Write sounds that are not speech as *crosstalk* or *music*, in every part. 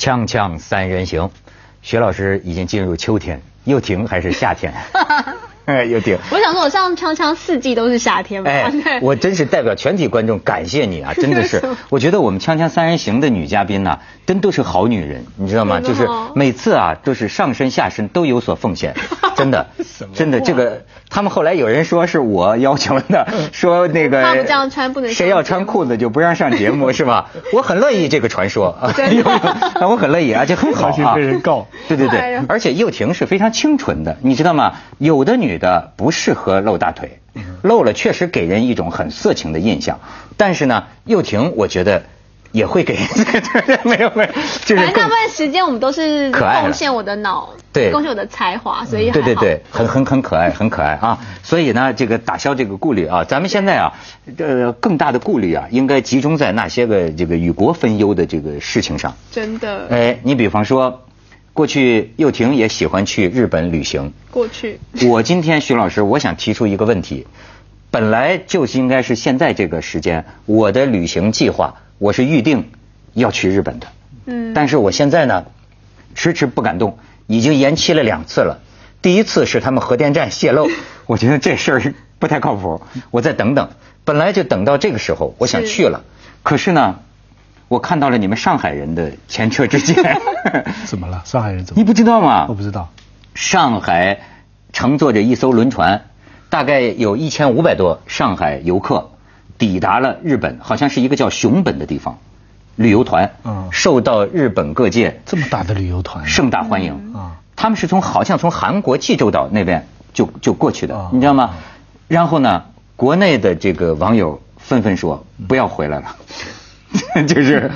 锵锵三人行，徐老师已经进入秋天，又停还是夏天？*laughs* 哎，又顶。我想说，我上锵锵四季都是夏天嘛。*laughs* 哎，我真是代表全体观众感谢你啊！真的是，*laughs* 我觉得我们锵锵三人行的女嘉宾呢，真都是好女人，你知道吗？就是每次啊，都是上身下身都有所奉献，*laughs* 真的，真的这个。他们后来有人说是我要求的，说那个他们这样穿不能，谁要穿裤子就不让上节目，是吧？我很乐意这个传说啊，我很乐意，而且很好啊。被人告，对对对，而且又婷是非常清纯的，你知道吗？有的女的不适合露大腿，露了确实给人一种很色情的印象。但是呢，又婷我觉得。也会给 *laughs* 没有没有，就是反正大部分时间我们都是贡献我的脑，对，贡献我的才华，所以对对对，很很很可爱，很可爱啊！*laughs* 所以呢，这个打消这个顾虑啊，咱们现在啊，呃，更大的顾虑啊，应该集中在那些个这个与国分忧的这个事情上。真的。哎，你比方说，过去又婷也喜欢去日本旅行。过去。我今天徐老师，我想提出一个问题，本来就是应该是现在这个时间，我的旅行计划。我是预定要去日本的，嗯，但是我现在呢，迟迟不敢动，已经延期了两次了。第一次是他们核电站泄漏，*laughs* 我觉得这事儿不太靠谱，我再等等。本来就等到这个时候，我想去了，可是呢，我看到了你们上海人的前车之鉴。*laughs* 怎么了？上海人怎么？你不知道吗？我不知道。上海乘坐着一艘轮船，大概有一千五百多上海游客。抵达了日本，好像是一个叫熊本的地方，旅游团，嗯受到日本各界这么大的旅游团盛大欢迎。啊，他们是从好像从韩国济州岛那边就就过去的，你知道吗？然后呢，国内的这个网友纷纷说不要回来了，*laughs* 就是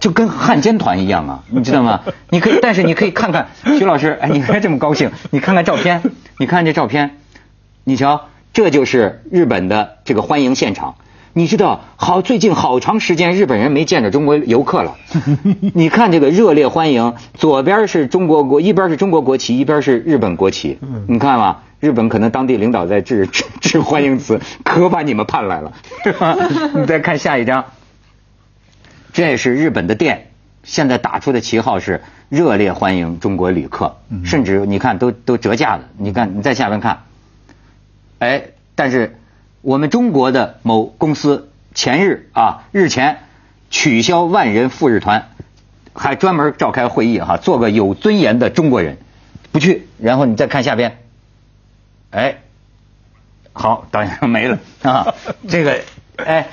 就跟汉奸团一样啊，你知道吗？你可以，但是你可以看看徐老师，哎，你还这么高兴，你看看照片，你看这照片，你瞧。这就是日本的这个欢迎现场，你知道，好，最近好长时间日本人没见着中国游客了。*laughs* 你看这个热烈欢迎，左边是中国国，一边是中国国旗，一边是日本国旗。你看嘛，日本可能当地领导在致致 *laughs* 致欢迎词，可把你们盼来了，对吧？你再看下一张，这是日本的店，现在打出的旗号是热烈欢迎中国旅客，甚至你看都都折价了。你看你在下边看。哎，但是我们中国的某公司前日啊，日前取消万人赴日团，还专门召开会议哈，做个有尊严的中国人，不去。然后你再看下边，哎，好，导演没了啊。这个，哎，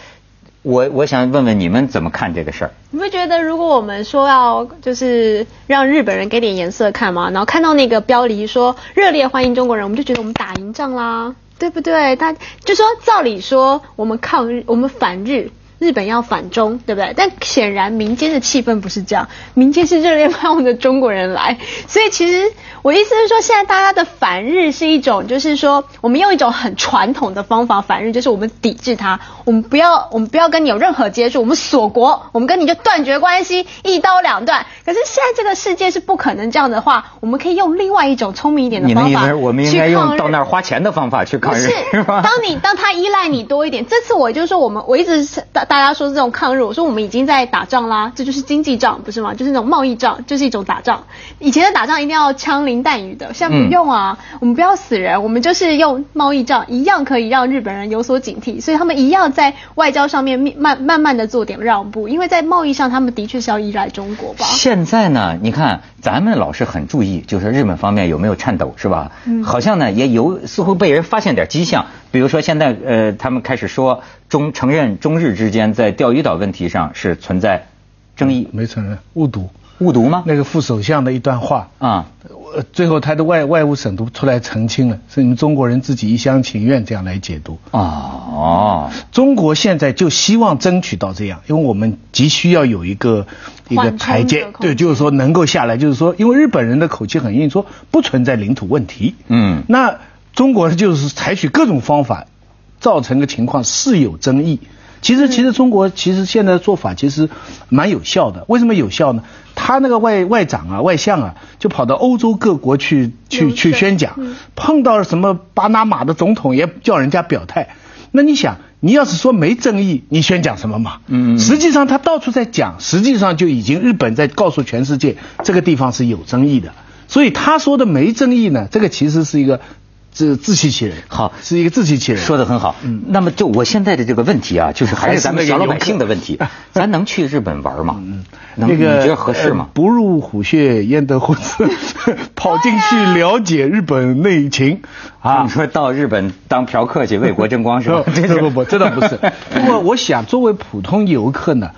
我我想问问你们怎么看这个事儿？你不觉得如果我们说要就是让日本人给点颜色看吗？然后看到那个标题说热烈欢迎中国人，我们就觉得我们打赢仗啦。对不对？他就说，照理说，我们抗日，我们反日。日本要反中，对不对？但显然民间的气氛不是这样，民间是热烈欢迎的中国人来。所以其实我意思是说，现在大家的反日是一种，就是说我们用一种很传统的方法反日，就是我们抵制他，我们不要，我们不要跟你有任何接触，我们锁国，我们跟你就断绝关系，一刀两断。可是现在这个世界是不可能这样的话，我们可以用另外一种聪明一点的方法我们应该用到那儿花钱的方法去抗日，是当你当他依赖你多一点，这次我就是说，我们我一直是大。家说这种抗日，我说我们已经在打仗啦，这就是经济仗，不是吗？就是那种贸易仗，就是一种打仗。以前的打仗一定要枪林弹雨的，现在不用啊，我们不要死人，我们就是用贸易仗，一样可以让日本人有所警惕，所以他们一样在外交上面慢慢慢的做点让步，因为在贸易上他们的确是要依赖中国吧。现在呢，你看咱们老是很注意，就是日本方面有没有颤抖，是吧？嗯，好像呢也有似乎被人发现点迹象，比如说现在呃，他们开始说中承认中日之间。在钓鱼岛问题上是存在争议，没承认误读误读吗？那个副首相的一段话啊，最后他的外外务省都出来澄清了，是你们中国人自己一厢情愿这样来解读。啊哦，中国现在就希望争取到这样，因为我们急需要有一个一个台阶，对，就是说能够下来，就是说，因为日本人的口气很硬，说不存在领土问题，嗯，那中国就是采取各种方法，造成个情况是有争议。其实，其实中国其实现在的做法其实蛮有效的。为什么有效呢？他那个外外长啊、外相啊，就跑到欧洲各国去去去宣讲，碰到了什么巴拿马的总统也叫人家表态。那你想，你要是说没争议，你宣讲什么嘛？嗯，实际上他到处在讲，实际上就已经日本在告诉全世界，这个地方是有争议的。所以他说的没争议呢，这个其实是一个。是自欺欺人，好，是一个自欺欺人，说的很好。嗯，那么就我现在的这个问题啊，就是还是咱们小老百姓的问题，*laughs* 咱能去日本玩吗？嗯，那个你觉得合适吗？不入虎穴焉得虎子，跑进去了解日本内情 *laughs* 啊！你说到日本当嫖客去为国争光是吧？*laughs* 不不不，这倒不是。不过我想，作为普通游客呢，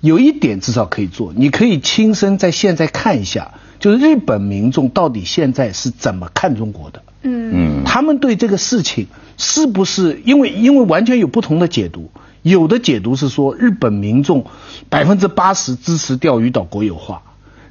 有一点至少可以做，你可以亲身在现在看一下，就是日本民众到底现在是怎么看中国的。嗯，他们对这个事情是不是因为因为完全有不同的解读？有的解读是说日本民众百分之八十支持钓鱼岛国有化，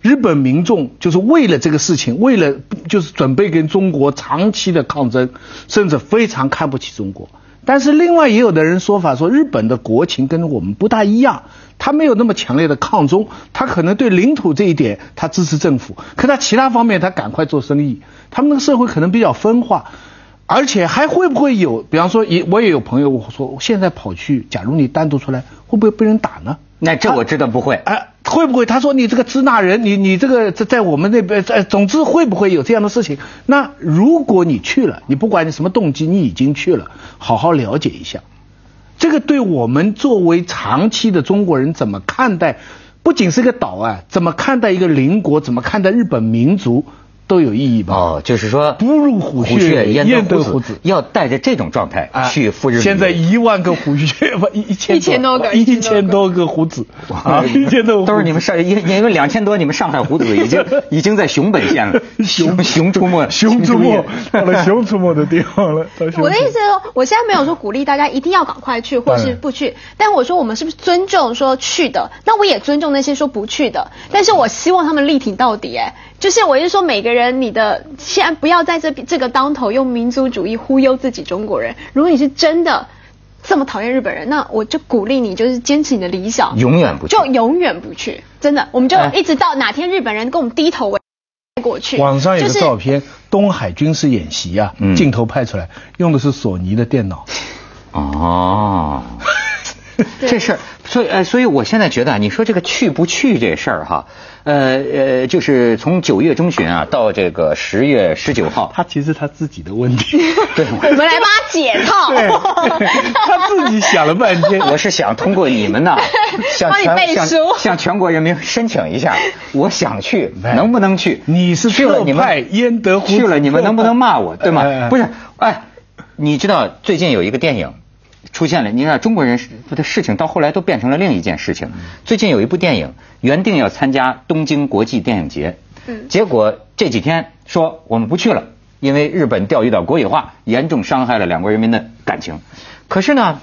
日本民众就是为了这个事情，为了就是准备跟中国长期的抗争，甚至非常看不起中国。但是另外也有的人说法说，日本的国情跟我们不大一样，他没有那么强烈的抗中，他可能对领土这一点他支持政府，可他其他方面他赶快做生意。他们那个社会可能比较分化，而且还会不会有，比方说，也我也有朋友我说，现在跑去，假如你单独出来，会不会被人打呢？那这我知道不会。哎，会不会？他说你这个支那人，你你这个在在我们那边，在总之会不会有这样的事情？那如果你去了，你不管你什么动机，你已经去了，好好了解一下，这个对我们作为长期的中国人怎么看待？不仅是个岛啊，怎么看待一个邻国？怎么看待日本民族？都有意义吧？哦，就是说不入虎穴焉得虎子，要带着这种状态去赴日。现在一万个虎穴不一千一千多个一千多个虎子啊，一千多都是你们上因因为两千多你们上海虎子已经 *laughs* 已经在熊本县了，熊熊出没熊出没到了熊出没的地方了。*laughs* 我的意思是说，我现在没有说鼓励大家一定要赶快去或是不去，但我说我们是不是尊重说去的？那我也尊重那些说不去的，但是我希望他们力挺到底。哎。就是我是说，每个人你的现在不要在这这个当头用民族主义忽悠自己中国人。如果你是真的这么讨厌日本人，那我就鼓励你，就是坚持你的理想，永远不去，就永远不去。真的，我们就一直到哪天日本人跟我们低头为过去。网上有个照片，东海军事演习啊，镜头拍出来用的是索尼的电脑。*laughs* 哦，*laughs* 这事儿，所以呃，所以我现在觉得啊，你说这个去不去这事儿哈。呃呃，就是从九月中旬啊到这个十月十九号，他其实他自己的问题。*laughs* 对，我们来帮他解套。*laughs* 他自己想了半天。我是想通过你们呢，向全向向全国人民申请一下，我想去，能不能去？你是去了你们焉得去了你们能不能骂我？对吗？不是，哎，你知道最近有一个电影。出现了，你看中国人的事情到后来都变成了另一件事情。最近有一部电影原定要参加东京国际电影节，结果这几天说我们不去了，因为日本钓鱼岛国有化严重伤害了两国人民的感情。可是呢，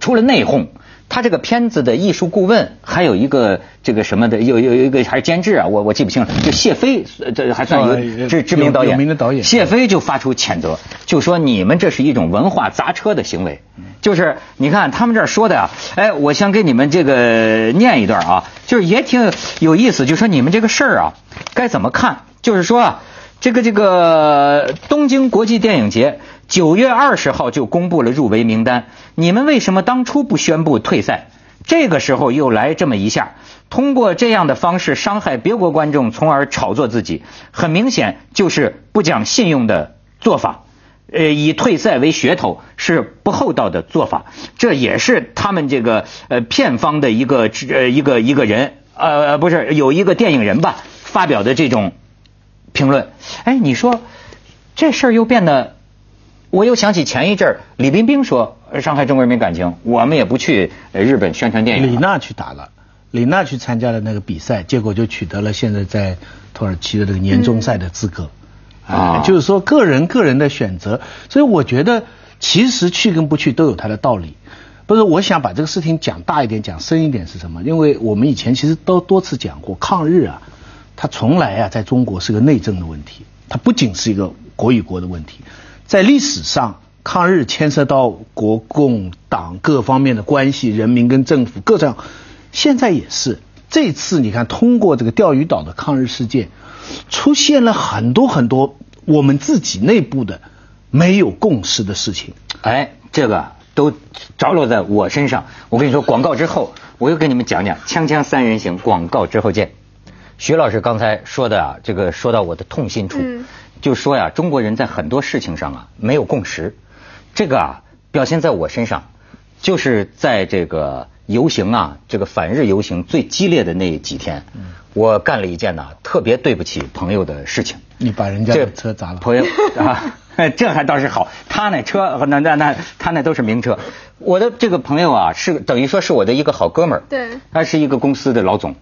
出了内讧。他这个片子的艺术顾问还有一个这个什么的，有有一个还是监制啊，我我记不清了。就谢飞，这还算一个知知名导演。有名的导演。谢飞就发出谴责，就说你们这是一种文化砸车的行为。就是你看他们这儿说的啊，哎，我想给你们这个念一段啊，就是也挺有意思，就说你们这个事儿啊，该怎么看？就是说啊，这个这个东京国际电影节。九月二十号就公布了入围名单，你们为什么当初不宣布退赛？这个时候又来这么一下，通过这样的方式伤害别国观众，从而炒作自己，很明显就是不讲信用的做法。呃，以退赛为噱头是不厚道的做法，这也是他们这个呃片方的一个呃一个一个人呃不是有一个电影人吧发表的这种评论。哎，你说这事儿又变得。我又想起前一阵儿，李冰冰说伤害中国人民感情，我们也不去日本宣传电影。李娜去打了，李娜去参加了那个比赛，结果就取得了现在在土耳其的这个年终赛的资格。啊，就是说个人个人的选择，所以我觉得其实去跟不去都有它的道理。不是，我想把这个事情讲大一点、讲深一点是什么？因为我们以前其实都多次讲过，抗日啊，它从来啊在中国是个内政的问题，它不仅是一个国与国的问题。在历史上，抗日牵涉到国共党各方面的关系，人民跟政府各种，现在也是。这次你看，通过这个钓鱼岛的抗日事件，出现了很多很多我们自己内部的没有共识的事情。哎，这个都着落在我身上。我跟你说，广告之后，我又跟你们讲讲《锵锵三人行》。广告之后见。徐老师刚才说的啊，这个说到我的痛心处，就说呀，中国人在很多事情上啊没有共识。这个啊，表现在我身上，就是在这个游行啊，这个反日游行最激烈的那几天，我干了一件呢特别对不起朋友的事情。你把人家的车砸了？朋友啊，*laughs* 这还倒是好，他那车那那那他那都是名车。我的这个朋友啊，是等于说是我的一个好哥们儿，对，他是一个公司的老总。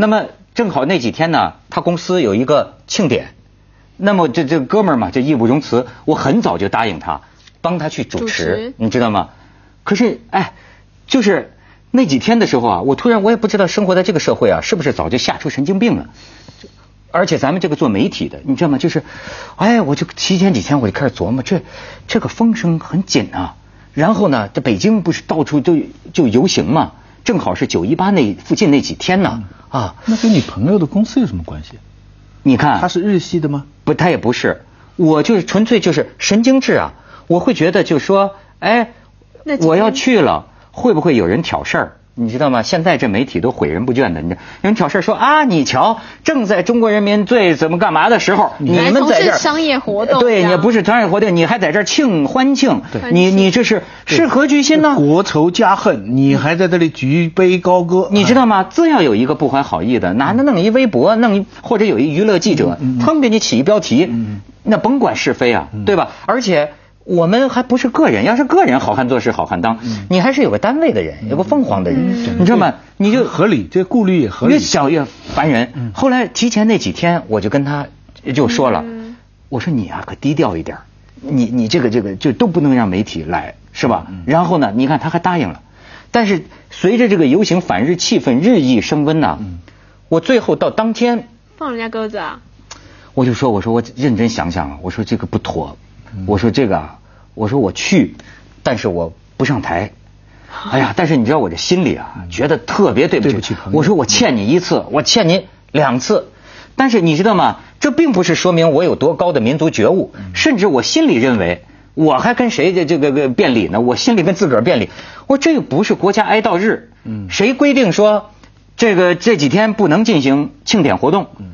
那么正好那几天呢，他公司有一个庆典，那么这这哥们儿嘛，就义不容辞，我很早就答应他，帮他去主持，你知道吗？可是哎，就是那几天的时候啊，我突然我也不知道生活在这个社会啊，是不是早就吓出神经病了？而且咱们这个做媒体的，你知道吗？就是，哎，我就提前几天我就开始琢磨，这这个风声很紧啊。然后呢，这北京不是到处都就游行嘛？正好是九一八那附近那几天呢，啊。那跟你朋友的公司有什么关系？你看，他是日系的吗？不，他也不是。我就是纯粹就是神经质啊！我会觉得就说，哎，我要去了，会不会有人挑事儿？你知道吗？现在这媒体都毁人不倦的，你知人挑事说啊，你瞧，正在中国人民最怎么干嘛的时候，你们在这儿商业活动，对，你不是商业活动，你还在这儿庆欢庆，你你这是是何居心呢？国仇家恨，你还在这里举杯高歌，你知道吗？这要有一个不怀好意的，哪能弄一微博，弄一或者有一娱乐记者，腾给你起一标题，那甭管是非啊，对吧？而且。我们还不是个人，要是个人，好汉做事好汉当。你还是有个单位的人，有个凤凰的人，你知道吗？你就合理，这顾虑也合理。越想越烦人。后来提前那几天，我就跟他就说了，我说你啊，可低调一点，你你这个这个就都不能让媒体来，是吧？然后呢，你看他还答应了。但是随着这个游行反日气氛日益升温呐，我最后到当天放人家鸽子啊，我就说我说我认真想想，我说这个不妥。我说这个啊，我说我去，但是我不上台。哎呀，但是你知道我这心里啊，觉得特别对不起。不起我说我欠你一次，我欠你两次。但是你知道吗？这并不是说明我有多高的民族觉悟，甚至我心里认为，我还跟谁这这个个辩理呢？我心里跟自个儿辩理。我这又不是国家哀悼日，嗯谁规定说这个这几天不能进行庆典活动？嗯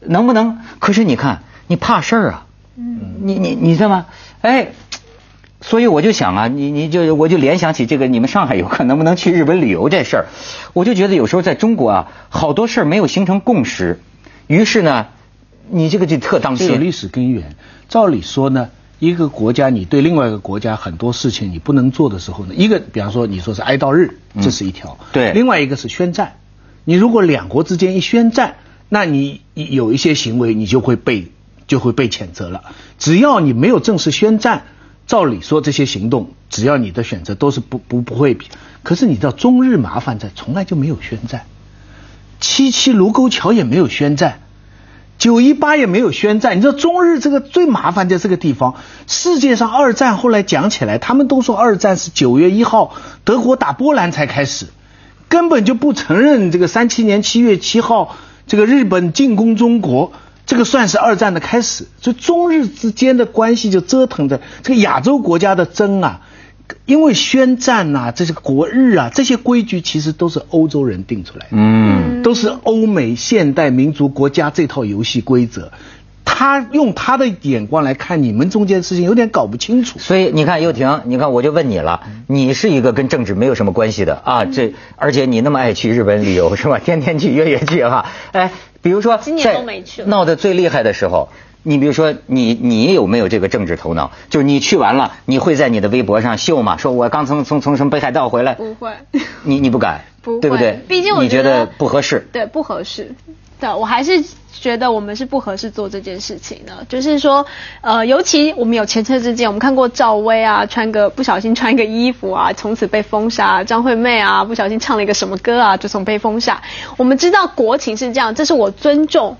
能不能？可是你看，你怕事儿啊。你你你知道吗？哎，所以我就想啊，你你就我就联想起这个，你们上海游客能不能去日本旅游这事儿，我就觉得有时候在中国啊，好多事儿没有形成共识，于是呢，你这个就特当心。有历史根源。照理说呢，一个国家你对另外一个国家很多事情你不能做的时候呢，一个比方说你说是哀悼日，这是一条。对。另外一个是宣战，你如果两国之间一宣战，那你有一些行为你就会被。就会被谴责了。只要你没有正式宣战，照理说这些行动，只要你的选择都是不不不会。可是你知道中日麻烦在，从来就没有宣战。七七卢沟桥也没有宣战，九一八也没有宣战。你知道中日这个最麻烦在这个地方。世界上二战后来讲起来，他们都说二战是九月一号德国打波兰才开始，根本就不承认这个三七年七月七号这个日本进攻中国。这个算是二战的开始，所以中日之间的关系就折腾着这个亚洲国家的争啊，因为宣战呐，这是国日啊，这些规矩其实都是欧洲人定出来的，嗯，都是欧美现代民族国家这套游戏规则，他用他的眼光来看你们中间的事情，有点搞不清楚。所以你看，又婷，你看我就问你了，你是一个跟政治没有什么关系的啊，这而且你那么爱去日本旅游是吧？天天去，月月去哈，哎。比如说，在闹得最厉害的时候，你比如说，你你有没有这个政治头脑？就是你去完了，你会在你的微博上秀吗？说我刚从从从什么北海道回来？不会，你你不敢，不对不对？毕竟我觉得不合适。对，不合适。对，我还是觉得我们是不合适做这件事情的。就是说，呃，尤其我们有前车之鉴，我们看过赵薇啊，穿个不小心穿一个衣服啊，从此被封杀；张惠妹啊，不小心唱了一个什么歌啊，就从被封杀。我们知道国情是这样，这是我尊重。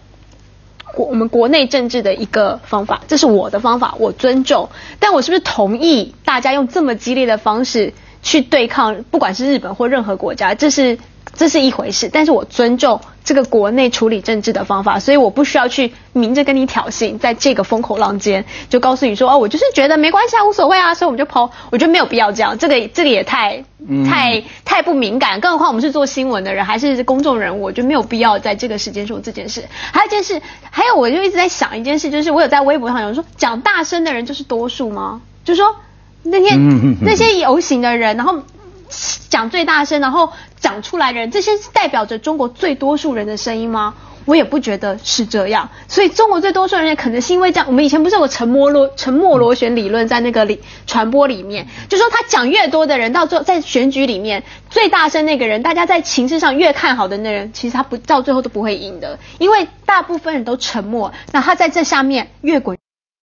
国我们国内政治的一个方法，这是我的方法，我尊重。但我是不是同意大家用这么激烈的方式去对抗，不管是日本或任何国家？这是这是一回事，但是我尊重这个国内处理政治的方法，所以我不需要去明着跟你挑衅，在这个风口浪尖就告诉你说哦，我就是觉得没关系啊，无所谓啊，所以我们就抛，我觉得没有必要这样，这个这个也太太太不敏感，更何况我们是做新闻的人，还是公众人物，我觉得没有必要在这个时间说这件事。还有一件事，还有我就一直在想一件事，就是我有在微博上有人说，讲大声的人就是多数吗？就是说那天 *laughs* 那些游行的人，然后。讲最大声，然后讲出来的人，这些是代表着中国最多数人的声音吗？我也不觉得是这样。所以中国最多数人可能是因为这样。我们以前不是有个沉默螺沉默螺旋理论在那个里传播里面，就说他讲越多的人，到最后在选举里面最大声那个人，大家在情势上越看好的那人，其实他不到最后都不会赢的，因为大部分人都沉默，那他在这下面越滚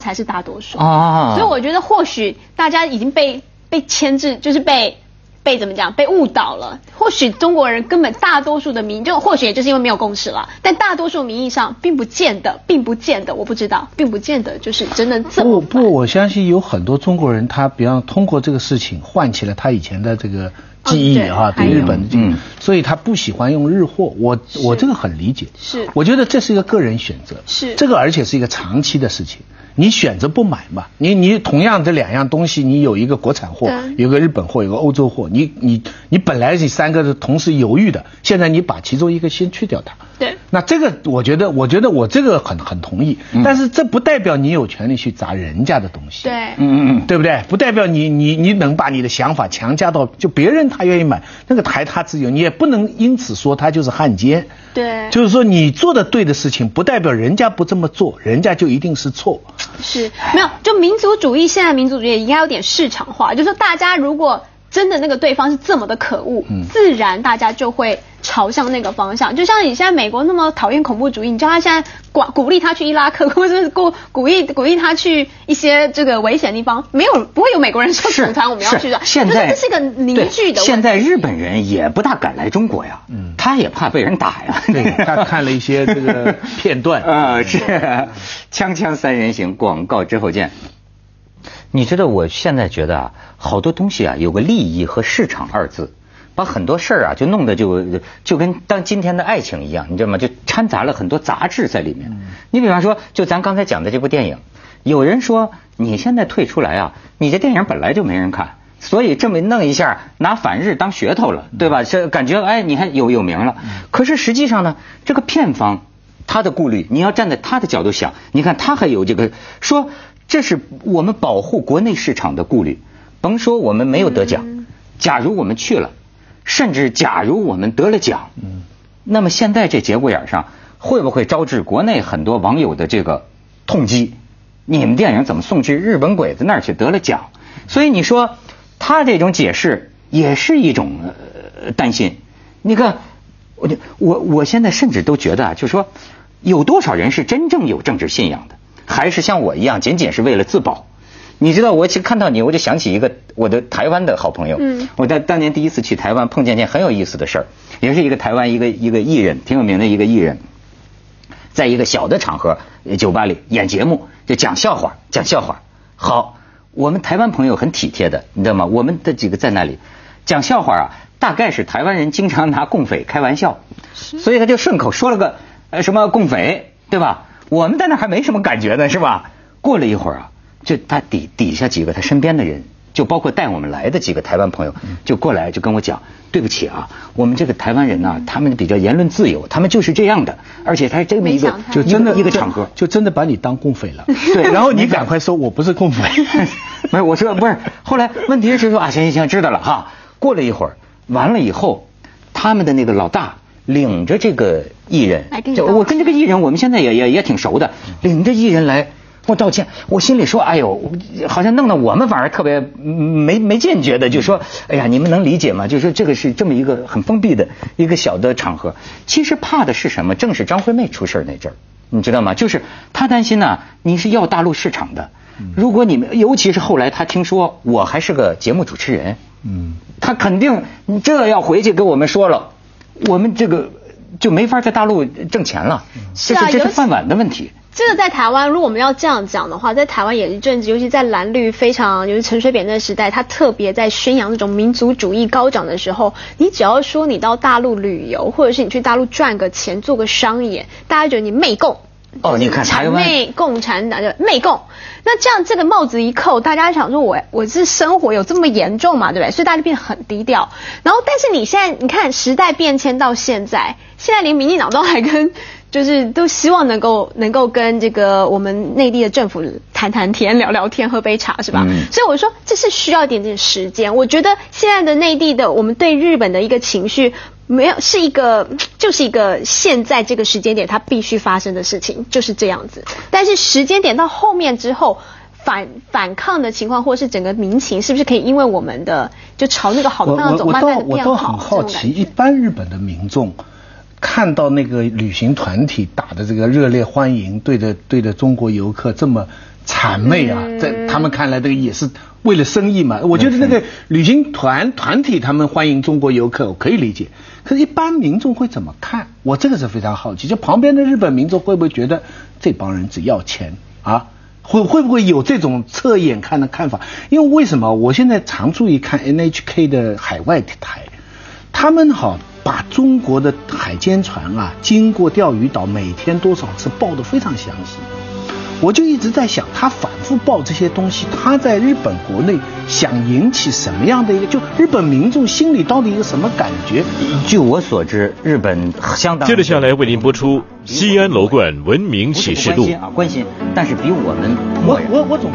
才是大多数啊。所以我觉得或许大家已经被被牵制，就是被。被怎么讲？被误导了。或许中国人根本大多数的民，就或许也就是因为没有共识了。但大多数名义上，并不见得，并不见得，我不知道，并不见得就是真的这么。不不，我相信有很多中国人，他比方通过这个事情唤起了他以前的这个记忆啊，对日本的这个，所以他不喜欢用日货。我我这个很理解。是。我觉得这是一个个人选择。是。这个而且是一个长期的事情。你选择不买嘛？你你同样这两样东西，你有一个国产货，有个日本货，有个欧洲货。你你你本来这三个是同时犹豫的，现在你把其中一个先去掉它。对。那这个我觉得，我觉得我这个很很同意。但是这不代表你有权利去砸人家的东西。对。嗯嗯嗯，对不对？不代表你你你能把你的想法强加到就别人他愿意买那个台他自由，你也不能因此说他就是汉奸。对。就是说你做的对的事情，不代表人家不这么做，人家就一定是错。是没有，就民族主义，现在民族主义应该有点市场化，就是说大家如果真的那个对方是这么的可恶，自然大家就会。朝向那个方向，就像你现在美国那么讨厌恐怖主义，你叫他现在鼓鼓励他去伊拉克，*laughs* 或者是鼓鼓励鼓励他去一些这个危险地方，没有不会有美国人说组团我们要去的。现在这是一个凝聚的。现在日本人也不大敢来中国呀，嗯，他也怕被人打呀。对，他看了一些这个片段。*laughs* 啊，是。锵锵三人行，广告之后见。你知道我现在觉得啊，好多东西啊，有个利益和市场二字。把很多事儿啊，就弄得就就跟当今天的爱情一样，你知道吗？就掺杂了很多杂质在里面。你比方说，就咱刚才讲的这部电影，有人说你现在退出来啊，你这电影本来就没人看，所以这么弄一下，拿反日当噱头了，对吧？这感觉哎，你还有有名了。可是实际上呢，这个片方他的顾虑，你要站在他的角度想，你看他还有这个说，这是我们保护国内市场的顾虑。甭说我们没有得奖，假如我们去了。甚至，假如我们得了奖，嗯，那么现在这节骨眼上，会不会招致国内很多网友的这个痛击？你们电影怎么送去日本鬼子那儿去得了奖？所以你说他这种解释也是一种呃担心。你看，我就我我现在甚至都觉得啊，就说有多少人是真正有政治信仰的，还是像我一样仅仅是为了自保？你知道，我其实看到你，我就想起一个我的台湾的好朋友。嗯，我在当年第一次去台湾，碰见件很有意思的事儿，也是一个台湾一个一个艺人，挺有名的一个艺人，在一个小的场合酒吧里演节目，就讲笑话，讲笑话。好，我们台湾朋友很体贴的，你知道吗？我们的几个在那里讲笑话啊，大概是台湾人经常拿共匪开玩笑，所以他就顺口说了个呃什么共匪，对吧？我们在那还没什么感觉呢，是吧？过了一会儿啊。就他底底下几个他身边的人，就包括带我们来的几个台湾朋友，就过来就跟我讲，对不起啊，我们这个台湾人呢，他们比较言论自由，他们就是这样的，而且他这么一个就真的一个场合，就真的把你当共匪了。*laughs* 对，然后你赶快说，我不是共匪。*laughs* 不是，我说不是。后来问题是说啊，行行行，知道了哈。过了一会儿，完了以后，他们的那个老大领着这个艺人，就我跟这个艺人，我们现在也也也挺熟的，领着艺人来。我道歉，我心里说，哎呦，好像弄得我们反而特别没没见，觉得就说，哎呀，你们能理解吗？就说这个是这么一个很封闭的一个小的场合，其实怕的是什么？正是张惠妹出事那阵儿，你知道吗？就是他担心呢，你是要大陆市场的，如果你们，尤其是后来他听说我还是个节目主持人，嗯，他肯定这要回去跟我们说了，我们这个就没法在大陆挣钱了，这是这是饭碗的问题。这个在台湾，如果我们要这样讲的话，在台湾也是政治，尤其在蓝绿非常，就是陈水扁那时代，他特别在宣扬这种民族主义高涨的时候，你只要说你到大陆旅游，或者是你去大陆赚个钱做个商演，大家觉得你媚共。哦，你看台湾共产党就媚共，那这样这个帽子一扣，大家想说我我是生活有这么严重嘛，对不对？所以大家变得很低调。然后，但是你现在你看时代变迁到现在，现在连民进党都还跟。就是都希望能够能够跟这个我们内地的政府谈谈天、聊聊天、喝杯茶，是吧？所以我说这是需要一点点时间。我觉得现在的内地的我们对日本的一个情绪，没有是一个就是一个现在这个时间点它必须发生的事情，就是这样子。但是时间点到后面之后，反反抗的情况，或是整个民情，是不是可以因为我们的就朝那个好的方向走，慢慢的变好？我都很好奇，一般日本的民众。看到那个旅行团体打的这个热烈欢迎，对着对着中国游客这么谄媚啊，在他们看来，这个也是为了生意嘛。我觉得那个旅行团团体他们欢迎中国游客，我可以理解。可是，一般民众会怎么看？我这个是非常好奇。就旁边的日本民众会不会觉得这帮人只要钱啊？会会不会有这种侧眼看的看法？因为为什么？我现在常注意看 NHK 的海外台，他们好。把中国的海监船啊，经过钓鱼岛每天多少次报得非常详细，我就一直在想，他反复报这些东西，他在日本国内想引起什么样的一个，就日本民众心里到底一个什么感觉？据我所知，日本相当。接着下来为您播出《西安楼冠文明启示录》。关心啊，关心，但是比我们我我我总。